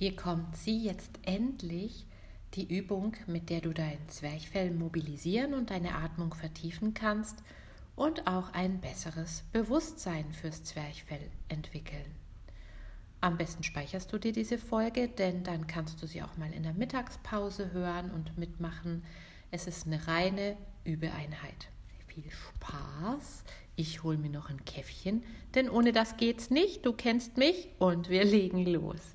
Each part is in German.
Hier kommt sie jetzt endlich, die Übung, mit der du dein Zwerchfell mobilisieren und deine Atmung vertiefen kannst und auch ein besseres Bewusstsein fürs Zwerchfell entwickeln. Am besten speicherst du dir diese Folge, denn dann kannst du sie auch mal in der Mittagspause hören und mitmachen. Es ist eine reine Übeeinheit. Viel Spaß. Ich hole mir noch ein Käffchen, denn ohne das geht's nicht. Du kennst mich und wir legen los.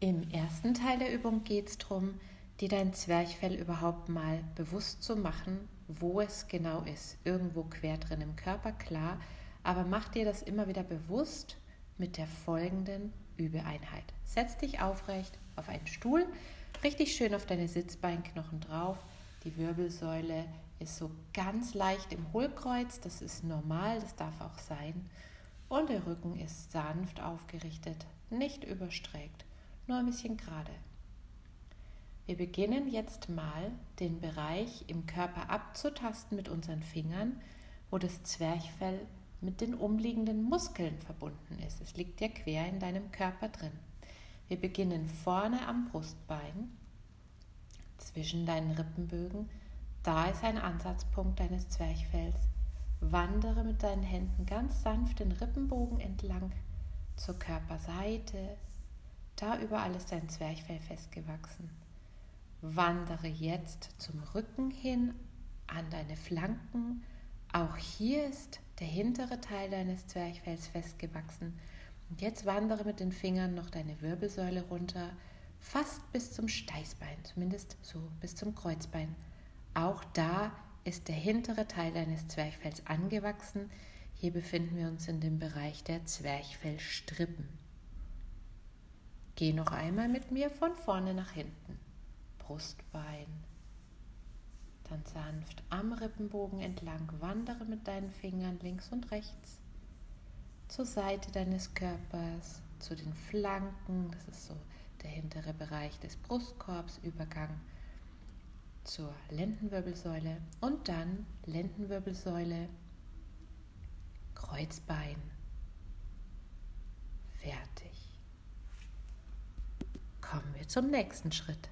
Im ersten Teil der Übung geht es darum, dir dein Zwerchfell überhaupt mal bewusst zu machen, wo es genau ist. Irgendwo quer drin im Körper, klar, aber mach dir das immer wieder bewusst mit der folgenden Übeeinheit. Setz dich aufrecht auf einen Stuhl, richtig schön auf deine Sitzbeinknochen drauf. Die Wirbelsäule ist so ganz leicht im Hohlkreuz, das ist normal, das darf auch sein. Und der Rücken ist sanft aufgerichtet, nicht überstreckt, nur ein bisschen gerade. Wir beginnen jetzt mal den Bereich im Körper abzutasten mit unseren Fingern, wo das Zwerchfell mit den umliegenden Muskeln verbunden ist. Es liegt ja quer in deinem Körper drin. Wir beginnen vorne am Brustbein, zwischen deinen Rippenbögen. Da ist ein Ansatzpunkt deines Zwerchfells. Wandere mit deinen Händen ganz sanft den Rippenbogen entlang zur Körperseite, da überall ist dein Zwerchfell festgewachsen. Wandere jetzt zum Rücken hin, an deine Flanken. Auch hier ist der hintere Teil deines Zwerchfells festgewachsen. Und jetzt wandere mit den Fingern noch deine Wirbelsäule runter, fast bis zum Steißbein, zumindest so bis zum Kreuzbein. Auch da ist der hintere Teil deines Zwerchfells angewachsen. Hier befinden wir uns in dem Bereich der Zwerchfellstrippen. Geh noch einmal mit mir von vorne nach hinten. Brustbein. Dann sanft am Rippenbogen entlang wandere mit deinen Fingern links und rechts zur Seite deines Körpers, zu den Flanken, das ist so der hintere Bereich des Brustkorbs, Übergang zur Lendenwirbelsäule und dann Lendenwirbelsäule, Kreuzbein, fertig kommen wir zum nächsten Schritt.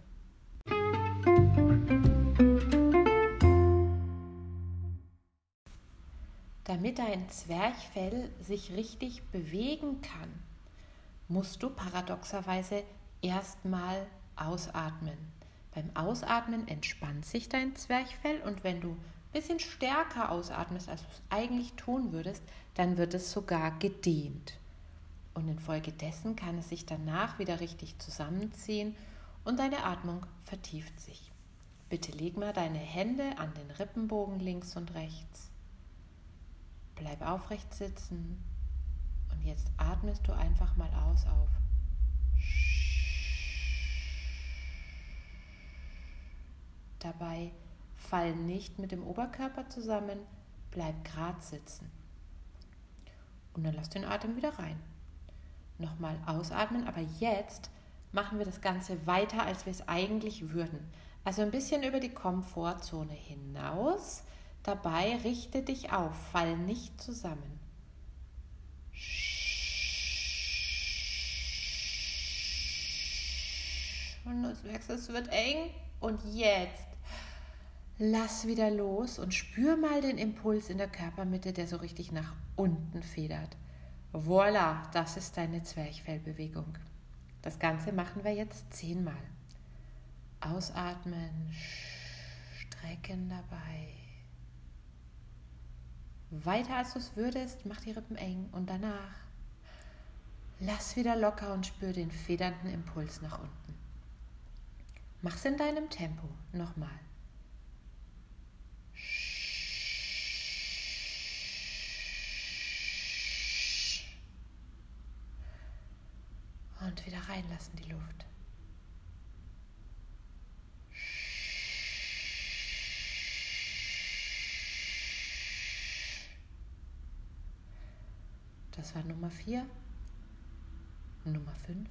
Damit dein Zwerchfell sich richtig bewegen kann, musst du paradoxerweise erstmal ausatmen. Beim Ausatmen entspannt sich dein Zwerchfell und wenn du ein bisschen stärker ausatmest, als du es eigentlich tun würdest, dann wird es sogar gedehnt und infolgedessen kann es sich danach wieder richtig zusammenziehen und deine Atmung vertieft sich. Bitte leg mal deine Hände an den Rippenbogen links und rechts. Bleib aufrecht sitzen und jetzt atmest du einfach mal aus auf. Dabei fall nicht mit dem Oberkörper zusammen, bleib gerade sitzen. Und dann lass den Atem wieder rein nochmal ausatmen. Aber jetzt machen wir das Ganze weiter, als wir es eigentlich würden. Also ein bisschen über die Komfortzone hinaus. Dabei richte dich auf, fall nicht zusammen. Und du merkst, es wird eng. Und jetzt lass wieder los und spür mal den Impuls in der Körpermitte, der so richtig nach unten federt. Voila, das ist deine Zwerchfellbewegung. Das Ganze machen wir jetzt zehnmal. Ausatmen, strecken dabei. Weiter als du es würdest, mach die Rippen eng und danach lass wieder locker und spür den federnden Impuls nach unten. Mach's in deinem Tempo. Nochmal. Und wieder reinlassen die Luft. Das war Nummer 4. Nummer 5.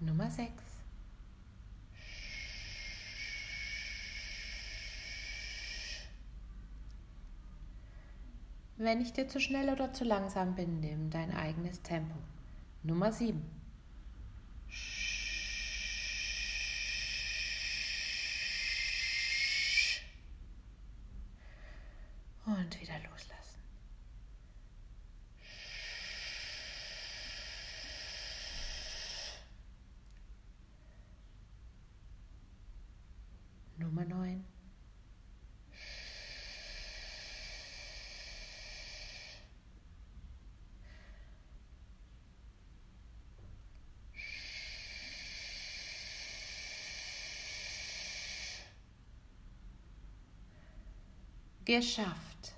Nummer 6. Wenn ich dir zu schnell oder zu langsam bin, nimm dein eigenes Tempo. Nummer 7. Und wieder loslassen. Nummer 9. Geschafft.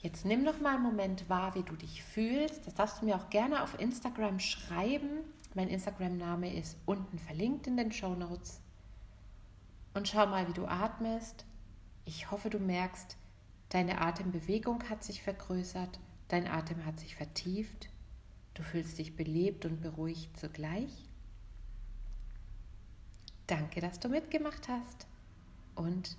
Jetzt nimm noch mal einen Moment wahr, wie du dich fühlst. Das darfst du mir auch gerne auf Instagram schreiben. Mein Instagram-Name ist unten verlinkt in den Show Notes. Und schau mal, wie du atmest. Ich hoffe, du merkst, deine Atembewegung hat sich vergrößert, dein Atem hat sich vertieft. Du fühlst dich belebt und beruhigt zugleich. Danke, dass du mitgemacht hast und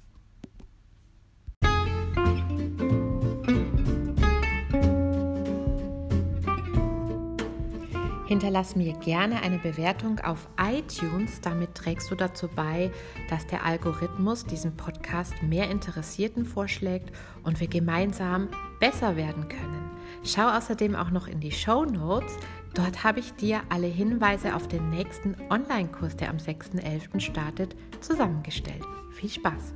Hinterlass mir gerne eine Bewertung auf iTunes. Damit trägst du dazu bei, dass der Algorithmus diesen Podcast mehr Interessierten vorschlägt und wir gemeinsam besser werden können. Schau außerdem auch noch in die Show Notes. Dort habe ich dir alle Hinweise auf den nächsten Online-Kurs, der am 6.11. startet, zusammengestellt. Viel Spaß!